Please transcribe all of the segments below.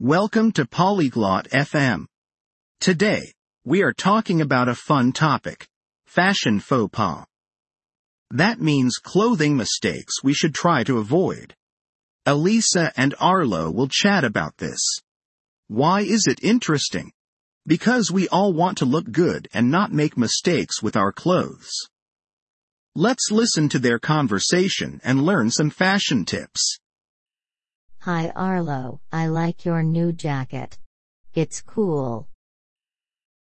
Welcome to Polyglot FM. Today, we are talking about a fun topic. Fashion faux pas. That means clothing mistakes we should try to avoid. Elisa and Arlo will chat about this. Why is it interesting? Because we all want to look good and not make mistakes with our clothes. Let's listen to their conversation and learn some fashion tips. Hi Arlo, I like your new jacket. It's cool.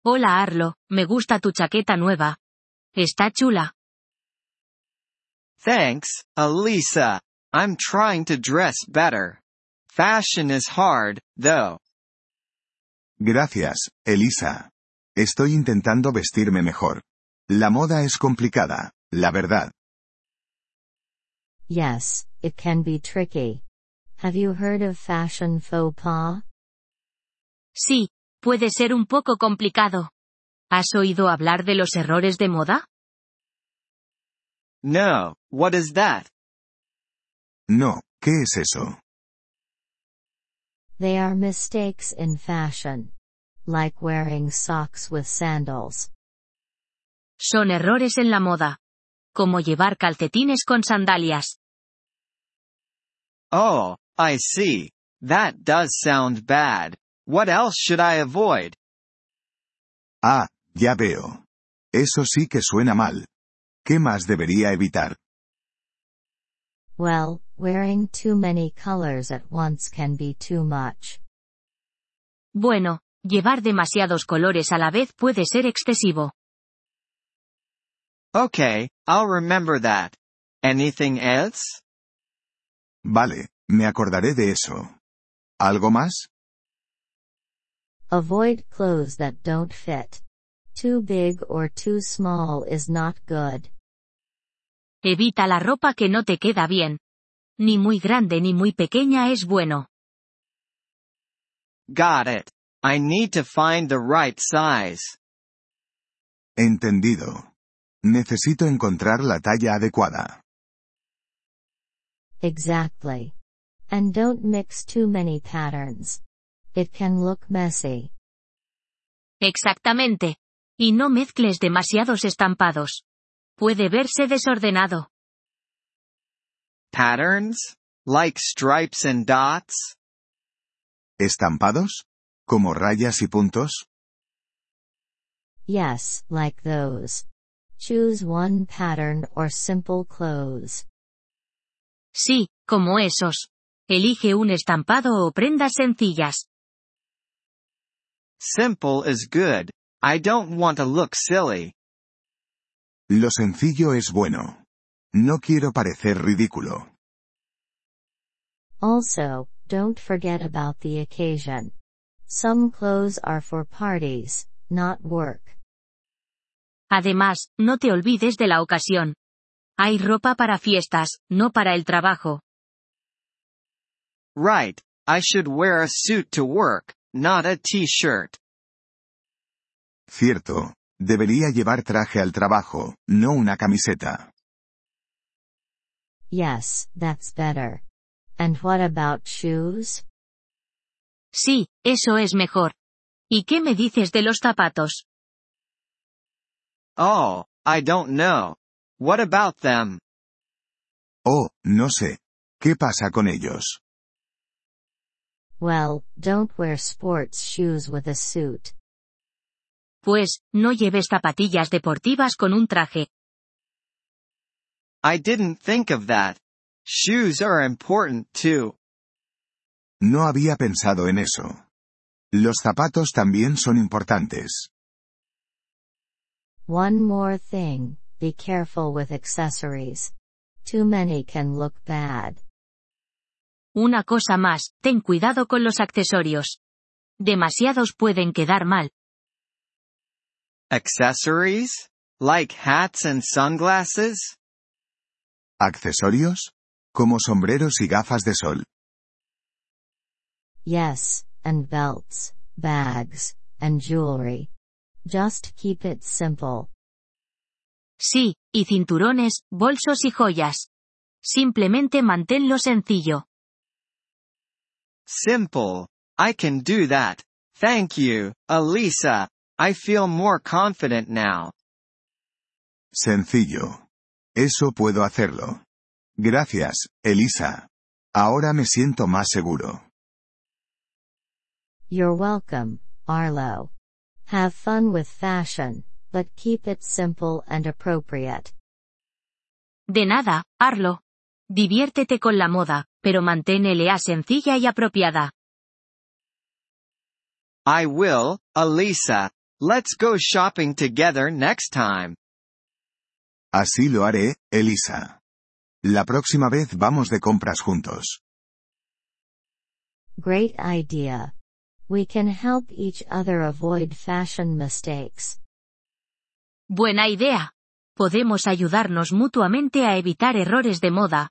Hola Arlo, me gusta tu chaqueta nueva. Está chula. Thanks, Elisa. I'm trying to dress better. Fashion is hard, though. Gracias, Elisa. Estoy intentando vestirme mejor. La moda es complicada, la verdad. Yes, it can be tricky. Have you heard of fashion faux pas? Sí, puede ser un poco complicado. ¿Has oído hablar de los errores de moda? No, what is that? No, ¿qué es eso? They are mistakes in fashion. Like wearing socks with sandals. Son errores en la moda. Como llevar calcetines con sandalias. Oh, I see. That does sound bad. What else should I avoid? Ah, ya veo. Eso sí que suena mal. ¿Qué más debería evitar? Well, wearing too many colors at once can be too much. Bueno, llevar demasiados colores a la vez puede ser excesivo. Okay, I'll remember that. Anything else? Vale, me acordaré de eso. ¿Algo más? Avoid clothes that don't fit. Too big or too small is not good. Evita la ropa que no te queda bien. Ni muy grande ni muy pequeña es bueno. Got it. I need to find the right size. Entendido. Necesito encontrar la talla adecuada. Exactly. And don't mix too many patterns. It can look messy. Exactamente. Y no mezcles demasiados estampados. Puede verse desordenado. Patterns? Like stripes and dots? ¿Estampados? ¿Como rayas y puntos? Yes, like those. Choose one pattern or simple clothes. Sí, como esos. Elige un estampado o prendas sencillas. Simple is good. I don't want to look silly. Lo sencillo es bueno. No quiero parecer ridículo. Also, don't forget about the occasion. Some clothes are for parties, not work. Además, no te olvides de la ocasión. Hay ropa para fiestas, no para el trabajo. Right, I should wear a suit to work, not a t-shirt. Cierto. Debería llevar traje al trabajo, no una camiseta. Yes, that's better. And what about shoes? Sí, eso es mejor. ¿Y qué me dices de los zapatos? Oh, I don't know. What about them? Oh, no sé. ¿Qué pasa con ellos? Well, don't wear sports shoes with a suit. Pues, no lleves zapatillas deportivas con un traje. I didn't think of that. Shoes are important too. No había pensado en eso. Los zapatos también son importantes. One more thing, be careful with accessories. Too many can look bad. Una cosa más, ten cuidado con los accesorios. Demasiados pueden quedar mal. Accessories? Like hats and sunglasses? ¿Accesorios? Como sombreros y gafas de sol. Yes, and belts, bags, and jewelry. Just keep it simple. Sí, y cinturones, bolsos y joyas. Simplemente manténlo sencillo. Simple. I can do that. Thank you, Elisa. I feel more confident now. Sencillo. Eso puedo hacerlo. Gracias, Elisa. Ahora me siento más seguro. You're welcome, Arlo. Have fun with fashion, but keep it simple and appropriate. De nada, Arlo. Diviértete con la moda, pero manténela sencilla y apropiada. I will, Elisa. Let's go shopping together next time. Así lo haré, Elisa. La próxima vez vamos de compras juntos. Great idea. We can help each other avoid fashion mistakes. Buena idea. Podemos ayudarnos mutuamente a evitar errores de moda.